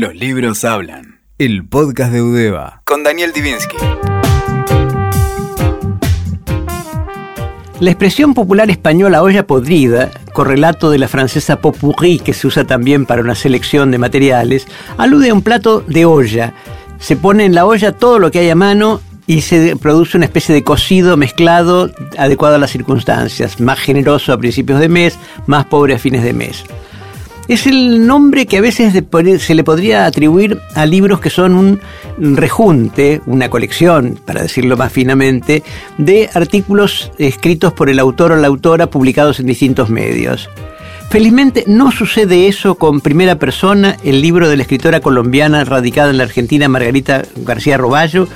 Los libros hablan. El podcast de Udeva. Con Daniel Divinsky. La expresión popular española olla podrida, correlato de la francesa popurrí que se usa también para una selección de materiales, alude a un plato de olla. Se pone en la olla todo lo que hay a mano y se produce una especie de cocido mezclado adecuado a las circunstancias, más generoso a principios de mes, más pobre a fines de mes. Es el nombre que a veces se le podría atribuir a libros que son un rejunte, una colección, para decirlo más finamente, de artículos escritos por el autor o la autora publicados en distintos medios. Felizmente no sucede eso con Primera Persona, el libro de la escritora colombiana radicada en la Argentina Margarita García Roballo.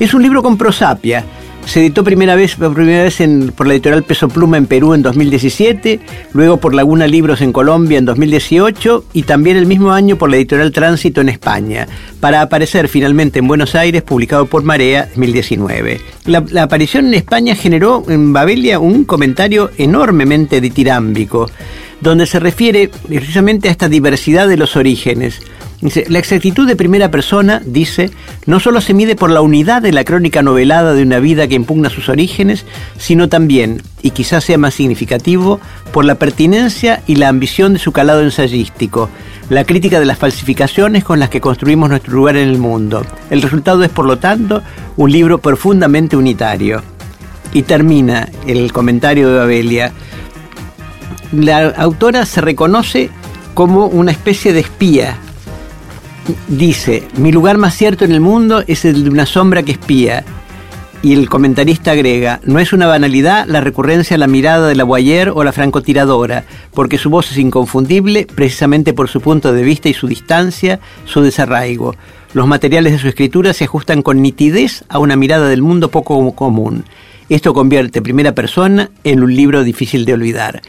Es un libro con prosapia, se editó primera vez, por primera vez por la editorial Peso Pluma en Perú en 2017, luego por Laguna Libros en Colombia en 2018 y también el mismo año por la editorial Tránsito en España, para aparecer finalmente en Buenos Aires, publicado por Marea 2019. La, la aparición en España generó en Babelia un comentario enormemente ditirámbico, donde se refiere precisamente a esta diversidad de los orígenes la exactitud de primera persona, dice, no solo se mide por la unidad de la crónica novelada de una vida que impugna sus orígenes, sino también, y quizás sea más significativo, por la pertinencia y la ambición de su calado ensayístico, la crítica de las falsificaciones con las que construimos nuestro lugar en el mundo. El resultado es, por lo tanto, un libro profundamente unitario. Y termina el comentario de Babelia. La autora se reconoce como una especie de espía dice, mi lugar más cierto en el mundo es el de una sombra que espía. Y el comentarista agrega, no es una banalidad la recurrencia a la mirada de la Boyer o la francotiradora, porque su voz es inconfundible precisamente por su punto de vista y su distancia, su desarraigo. Los materiales de su escritura se ajustan con nitidez a una mirada del mundo poco común. Esto convierte Primera Persona en un libro difícil de olvidar.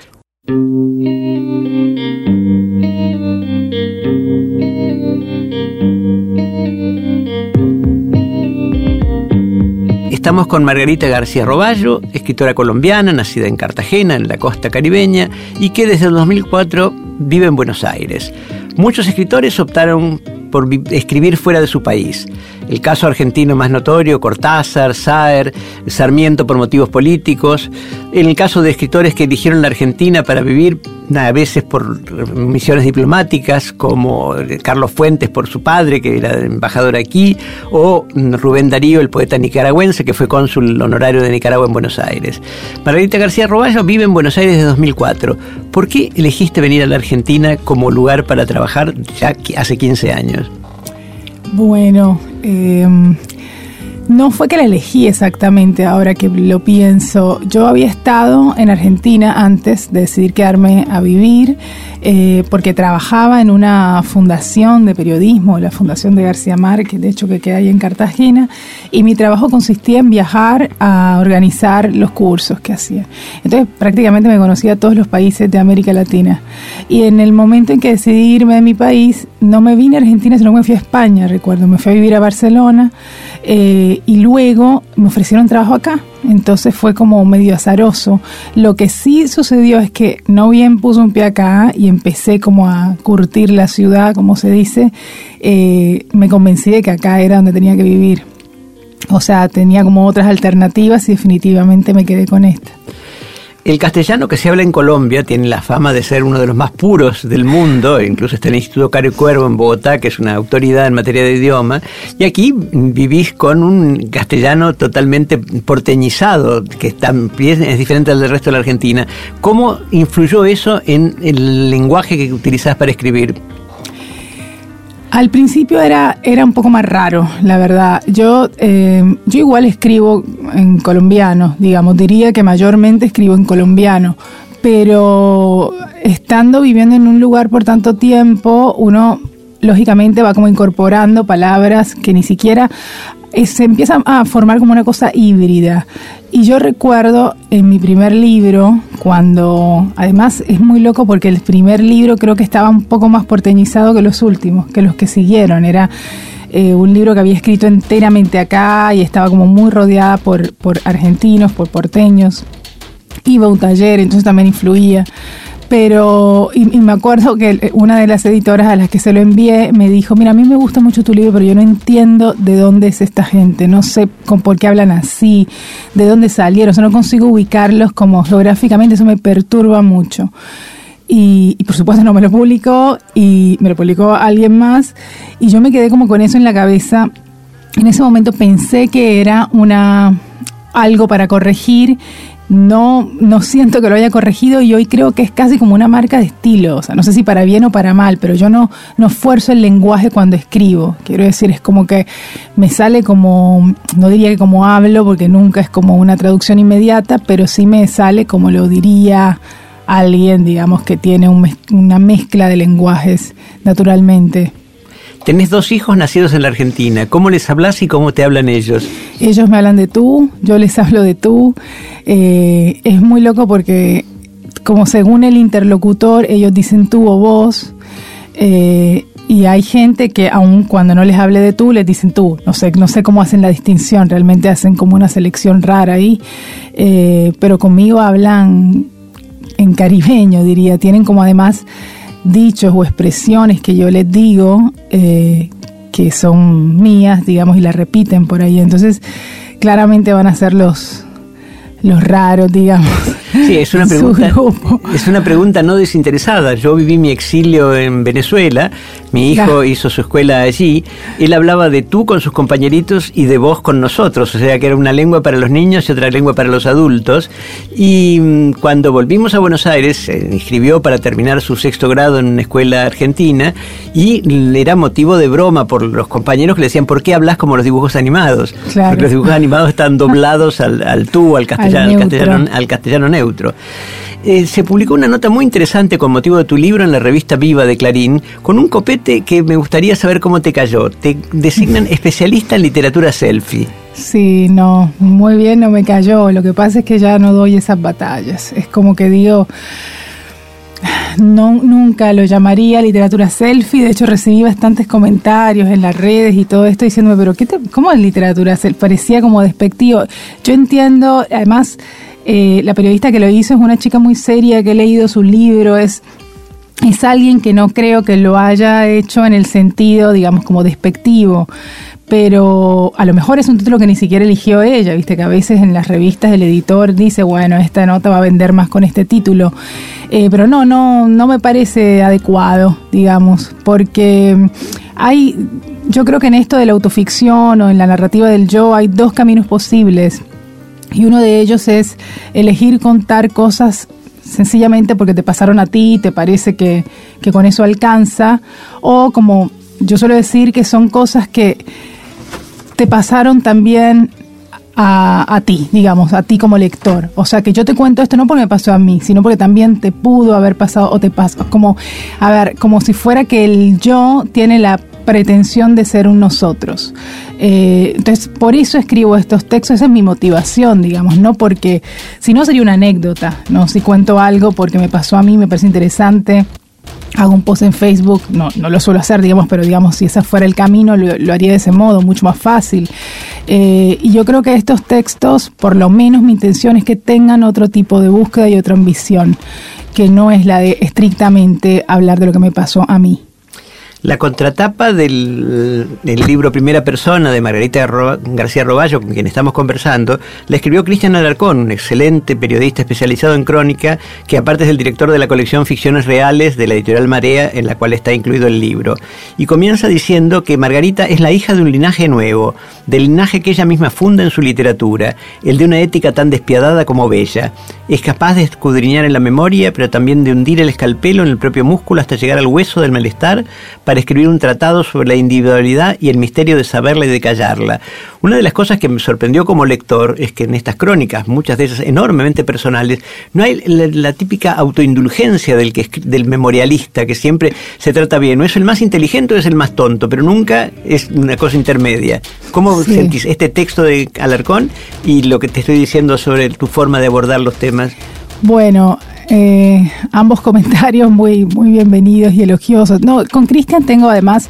Estamos con Margarita García Roballo, escritora colombiana, nacida en Cartagena, en la costa caribeña, y que desde el 2004 vive en Buenos Aires. Muchos escritores optaron por escribir fuera de su país. El caso argentino más notorio, Cortázar, Saer, Sarmiento por motivos políticos. En el caso de escritores que eligieron la Argentina para vivir, a veces por misiones diplomáticas, como Carlos Fuentes por su padre, que era embajador aquí, o Rubén Darío, el poeta nicaragüense, que fue cónsul honorario de Nicaragua en Buenos Aires. Margarita García Roballo vive en Buenos Aires desde 2004. ¿Por qué elegiste venir a la Argentina como lugar para trabajar ya hace 15 años? Bueno, em, no fue que la elegí exactamente ahora que lo pienso. Yo había estado en Argentina antes de decidir quedarme a vivir eh, porque trabajaba en una fundación de periodismo, la Fundación de García Márquez, de hecho que queda ahí en Cartagena, y mi trabajo consistía en viajar a organizar los cursos que hacía. Entonces prácticamente me conocía a todos los países de América Latina. Y en el momento en que decidí irme de mi país, no me vine a Argentina, sino que me fui a España, recuerdo, me fui a vivir a Barcelona eh, y luego me ofrecieron trabajo acá. Entonces fue como medio azaroso. Lo que sí sucedió es que no bien puse un pie acá y empecé como a curtir la ciudad, como se dice, eh, me convencí de que acá era donde tenía que vivir. O sea, tenía como otras alternativas y definitivamente me quedé con esta. El castellano que se habla en Colombia tiene la fama de ser uno de los más puros del mundo, incluso está el Instituto Cario Cuervo en Bogotá, que es una autoridad en materia de idioma, y aquí vivís con un castellano totalmente porteñizado, que también es diferente al del resto de la Argentina. ¿Cómo influyó eso en el lenguaje que utilizás para escribir? Al principio era, era un poco más raro, la verdad. Yo, eh, yo igual escribo en colombiano, digamos, diría que mayormente escribo en colombiano, pero estando viviendo en un lugar por tanto tiempo, uno lógicamente va como incorporando palabras que ni siquiera eh, se empieza a formar como una cosa híbrida. Y yo recuerdo en mi primer libro, cuando además es muy loco porque el primer libro creo que estaba un poco más porteñizado que los últimos, que los que siguieron. Era eh, un libro que había escrito enteramente acá y estaba como muy rodeada por, por argentinos, por porteños. Iba a un taller, entonces también influía. Pero, y, me acuerdo que una de las editoras a las que se lo envié me dijo, mira, a mí me gusta mucho tu libro, pero yo no entiendo de dónde es esta gente, no sé con por qué hablan así, de dónde salieron, o sea, no consigo ubicarlos como geográficamente, eso me perturba mucho. Y, y, por supuesto no me lo publicó y me lo publicó alguien más y yo me quedé como con eso en la cabeza. En ese momento pensé que era una algo para corregir no, no siento que lo haya corregido y hoy creo que es casi como una marca de estilo. O sea, no sé si para bien o para mal, pero yo no, no esfuerzo el lenguaje cuando escribo. Quiero decir, es como que me sale como, no diría que como hablo, porque nunca es como una traducción inmediata, pero sí me sale como lo diría alguien, digamos, que tiene una mezcla de lenguajes naturalmente. Tenés dos hijos nacidos en la Argentina. ¿Cómo les hablas y cómo te hablan ellos? Ellos me hablan de tú, yo les hablo de tú. Eh, es muy loco porque como según el interlocutor ellos dicen tú o vos. Eh, y hay gente que aun cuando no les hable de tú, les dicen tú. No sé, no sé cómo hacen la distinción, realmente hacen como una selección rara ahí. Eh, pero conmigo hablan en caribeño, diría. Tienen como además dichos o expresiones que yo les digo eh, que son mías, digamos, y las repiten por ahí. Entonces, claramente van a ser los, los raros, digamos. Sí, es una pregunta. Es una pregunta no desinteresada. Yo viví mi exilio en Venezuela, mi hijo hizo su escuela allí, él hablaba de tú con sus compañeritos y de vos con nosotros, o sea que era una lengua para los niños y otra lengua para los adultos. Y mm, cuando volvimos a Buenos Aires, se inscribió para terminar su sexto grado en una escuela argentina y era motivo de broma por los compañeros que le decían, ¿por qué hablas como los dibujos animados? Porque los dibujos animados están doblados al, tú, al castellano, al, castellano, al castellano neutro. Eh, se publicó una nota muy interesante con motivo de tu libro en la revista Viva de Clarín, con un copete que me gustaría saber cómo te cayó. Te designan especialista en literatura selfie. Sí, no, muy bien, no me cayó. Lo que pasa es que ya no doy esas batallas. Es como que digo, no, nunca lo llamaría literatura selfie. De hecho, recibí bastantes comentarios en las redes y todo esto diciéndome, pero ¿qué te, ¿cómo es literatura selfie? Parecía como despectivo. Yo entiendo, además, eh, la periodista que lo hizo es una chica muy seria que ha leído su libro, es, es alguien que no creo que lo haya hecho en el sentido, digamos, como despectivo pero a lo mejor es un título que ni siquiera eligió ella, viste que a veces en las revistas el editor dice, bueno, esta nota va a vender más con este título, eh, pero no, no, no me parece adecuado, digamos, porque hay, yo creo que en esto de la autoficción o en la narrativa del yo hay dos caminos posibles. Y uno de ellos es elegir contar cosas sencillamente porque te pasaron a ti, te parece que, que con eso alcanza, o como yo suelo decir que son cosas que te pasaron también a, a, ti, digamos, a ti como lector. O sea, que yo te cuento esto no porque me pasó a mí, sino porque también te pudo haber pasado o te pasó. Como, a ver, como si fuera que el yo tiene la pretensión de ser un nosotros. Eh, entonces, por eso escribo estos textos, esa es mi motivación, digamos, no porque, si no sería una anécdota, ¿no? Si cuento algo porque me pasó a mí, me parece interesante hago un post en Facebook, no, no lo suelo hacer, digamos, pero digamos, si ese fuera el camino, lo, haría de ese modo, mucho más fácil. Eh, y yo creo que estos textos, por lo menos mi intención es que tengan otro tipo de búsqueda y otra ambición, que no es la de estrictamente hablar de lo que me pasó a mí. La contratapa del, libro Primera Persona de Margarita García Roballo, con quien estamos conversando, la escribió Cristian Alarcón, un excelente periodista especializado en crónica, que aparte es el director de la colección Ficciones Reales de la editorial Marea, en la cual está incluido el libro. Y comienza diciendo que Margarita es la hija de un linaje nuevo, del linaje que ella misma funda en su literatura, el de una ética tan despiadada como bella. Es capaz de escudriñar en la memoria, pero también de hundir el escalpelo en el propio músculo hasta llegar al hueso del malestar para escribir un tratado sobre la individualidad y el misterio de saberla y de callarla. Una de las cosas que me sorprendió como lector es que en estas crónicas, muchas de ellas enormemente personales, no hay la, típica autoindulgencia del, que, del memorialista, que siempre se trata bien. No es el más inteligente o es el más tonto, pero nunca es una cosa intermedia. ¿Cómo sentís este texto de Alarcón y lo que te estoy diciendo sobre tu forma de abordar los temas? Bueno, eh, ambos comentarios muy, muy bienvenidos y elogiosos. No, con Cristian tengo además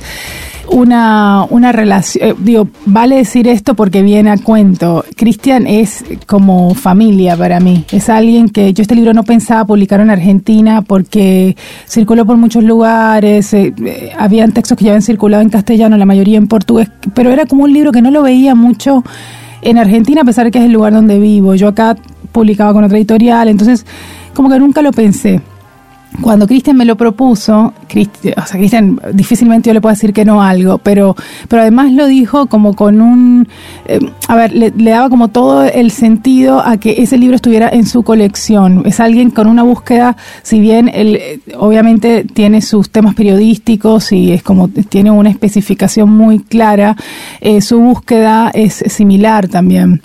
una, una relación, eh, digo, vale decir esto porque viene a cuento. Cristian es como familia para mí. Es alguien que yo este libro no pensaba publicar en Argentina porque circuló por muchos lugares, eh, eh, habían textos que ya habían circulado en castellano, la mayoría en portugués, pero era como un libro que no lo veía mucho en Argentina a pesar de que es el lugar donde vivo. Yo acá publicaba con otra editorial, entonces como que nunca lo pensé. Cuando Cristian me lo propuso, o sea, Cristian difícilmente yo le puedo decir que no algo, pero, pero además lo dijo como con un, eh, a ver, le, daba como todo el sentido a que ese libro estuviera en su colección. Es alguien con una búsqueda, si bien él eh, obviamente tiene sus temas periodísticos y es como tiene una especificación muy clara, eh, su búsqueda es similar también.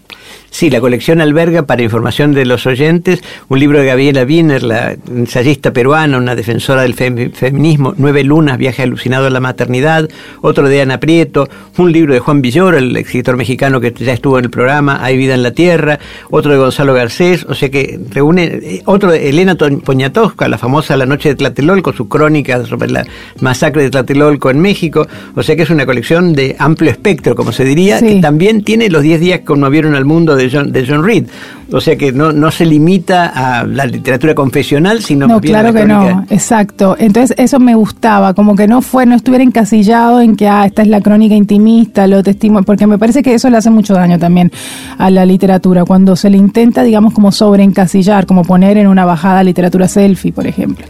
Sí, la colección alberga, para información de los oyentes, un libro de Gabriela Wiener, la ensayista peruana, una defensora del feminismo, Nueve Lunas, Viaje alucinado a la maternidad, otro de Ana Prieto, un libro de Juan Villoro, el escritor mexicano que ya estuvo en el programa, Hay vida en la tierra, otro de Gonzalo Garcés, o sea que reúne, eh, otro de Elena Poñatosca, la famosa La Noche de Tlatelolco, su crónica sobre la masacre de Tlatelolco en México, o sea que es una colección de amplio espectro, como se diría, que también tiene los 10 días que conmovieron al mundo de de John, Reed. O sea que no, no se limita a la literatura confesional, sino no, claro que no, exacto. Entonces eso me gustaba, como que no fue, no estuviera encasillado en que ah, esta es la crónica intimista, lo testimonio, porque me parece que eso le hace mucho daño también a la literatura, cuando se le intenta, digamos, como sobreencasillar, como poner en una bajada literatura selfie, por ejemplo.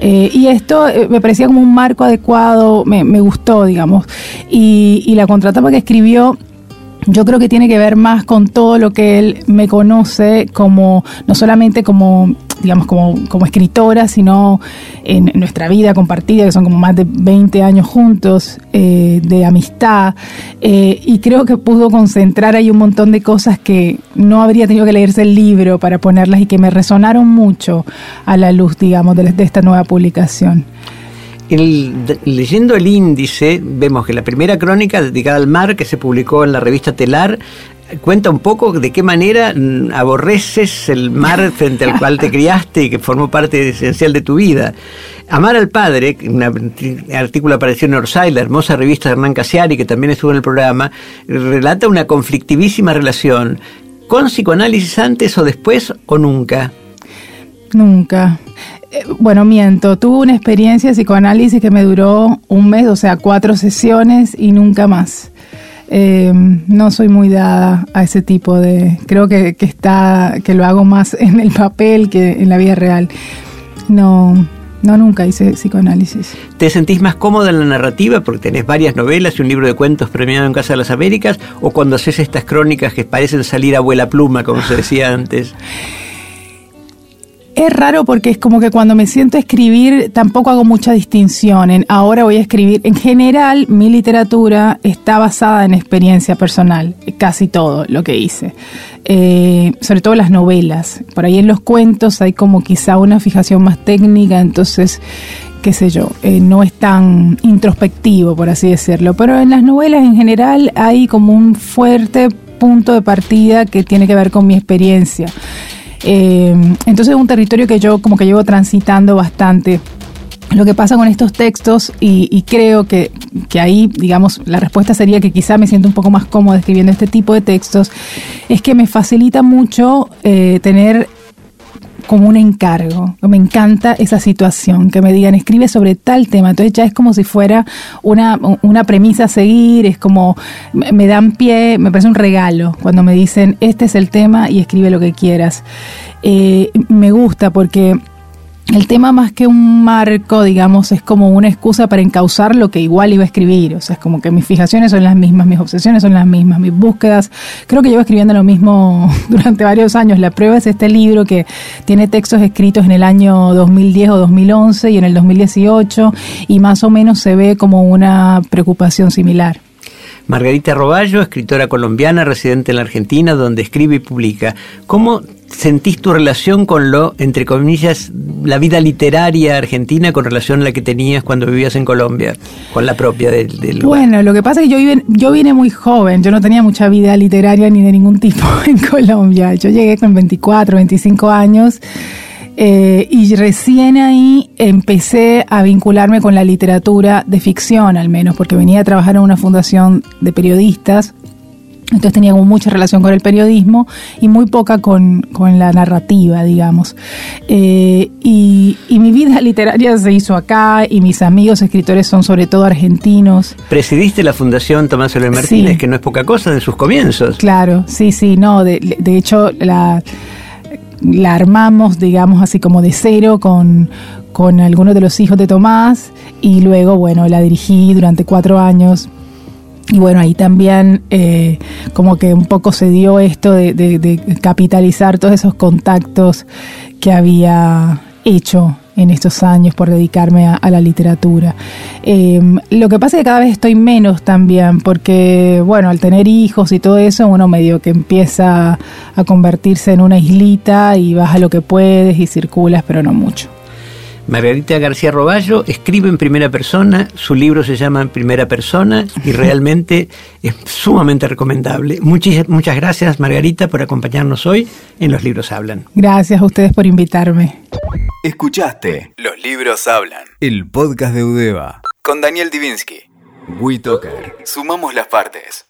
Eh, y esto eh, me parecía como un marco adecuado, me, me gustó, digamos. Y, y la contratapa que escribió yo creo que tiene que ver más con todo lo que él me conoce como, no solamente como, digamos, como, como escritora, sino en nuestra vida compartida, que son como más de 20 años juntos, eh, de amistad, eh, y creo que pudo concentrar ahí un montón de cosas que no habría tenido que leerse el libro para ponerlas y que me resonaron mucho a la luz, digamos, de esta nueva publicación. Leyendo el índice, vemos que la primera crónica dedicada al mar que se publicó en la revista Telar cuenta un poco de qué manera aborreces el mar frente al cual te criaste y que formó parte esencial de tu vida. Amar al padre, un artículo apareció en Orsay, la hermosa revista de Hernán Casiari, que también estuvo en el programa, relata una conflictivísima relación con psicoanálisis antes o después o nunca. Nunca. Eh, bueno, miento, tuve una experiencia de psicoanálisis que me duró un mes, o sea, cuatro sesiones y nunca más. Eh, no soy muy dada a ese tipo de. Creo que, está. que lo hago más en el papel que en la vida real. No. No, nunca hice psicoanálisis. ¿Te sentís más cómoda en la narrativa porque tenés varias novelas y un libro de cuentos premiado en Casa de las Américas? ¿O cuando haces estas crónicas que parecen salir a abuela pluma, como se decía antes? Es raro porque es como que cuando me siento a escribir tampoco hago mucha distinción ahora voy a escribir. En general, mi literatura está basada en experiencia personal, casi todo lo que hice. Eh, sobre todo las novelas. Por ahí en los cuentos hay como quizá una fijación más técnica, entonces qué sé yo, eh, no es tan introspectivo, por así decirlo. Pero en las novelas en general hay como un fuerte punto de partida que tiene que ver con mi experiencia. Eh, entonces es un territorio que yo como que llevo transitando bastante. Lo que pasa con estos textos, y, creo que, ahí, digamos, la respuesta sería que quizá me siento un poco más cómoda escribiendo este tipo de textos, es que me facilita mucho eh, tener como un encargo. Me encanta esa situación, que me digan, escribe sobre tal tema. Entonces ya es como si fuera una, una premisa a seguir, es como me dan pie, me parece un regalo cuando me dicen, este es el tema y escribe lo que quieras. Eh, me gusta porque el tema más que un marco, digamos, es como una excusa para encauzar lo que igual iba a escribir. O sea, es como que mis fijaciones son las mismas, mis obsesiones son las mismas, mis búsquedas. Creo que llevo escribiendo lo mismo durante varios años. La prueba es este libro que tiene textos escritos en el año 2010 o 2011 y en el 2018 y más o menos se ve como una preocupación similar. Margarita Roballo, escritora colombiana residente en la Argentina, donde escribe y publica. ¿Cómo sentís tu relación con lo, entre comillas, la vida literaria argentina con relación a la que tenías cuando vivías en Colombia, con la propia del, Bueno, lo que pasa es que yo, yo vine muy joven, yo no tenía mucha vida literaria ni de ningún tipo en Colombia. Yo llegué con 24, 25 años Eh, y recién ahí empecé a vincularme con la literatura de ficción, al menos, porque venía a trabajar en una fundación de periodistas entonces tenía como mucha relación con el periodismo y muy poca con, la narrativa, digamos. Eh, y, mi vida literaria se hizo acá y mis amigos escritores son sobre todo argentinos. Presidiste la Fundación Tomás Soler Martínez, que no es poca cosa de sus comienzos. Claro, sí, sí, no. De, de hecho, la, la armamos, digamos, así como de cero con, con algunos de los hijos de Tomás y luego, bueno, la dirigí durante cuatro años y bueno, ahí también eh, como que un poco se dio esto de, capitalizar todos esos contactos que había hecho en estos años por dedicarme a, la literatura. Em, lo que pasa es que cada vez estoy menos también, porque bueno, al tener hijos y todo eso, uno medio que empieza a convertirse en una islita y vas a lo que puedes y circulas, pero no mucho. Margarita García Roballo escribe en primera persona, su libro se llama En primera persona y realmente es sumamente recomendable. Muchas, muchas gracias Margarita por acompañarnos hoy en Los Libros Hablan. Gracias a ustedes por invitarme. Escuchaste Los Libros Hablan, el podcast de Udeva con Daniel Divinsky. WeToker. Sumamos las partes.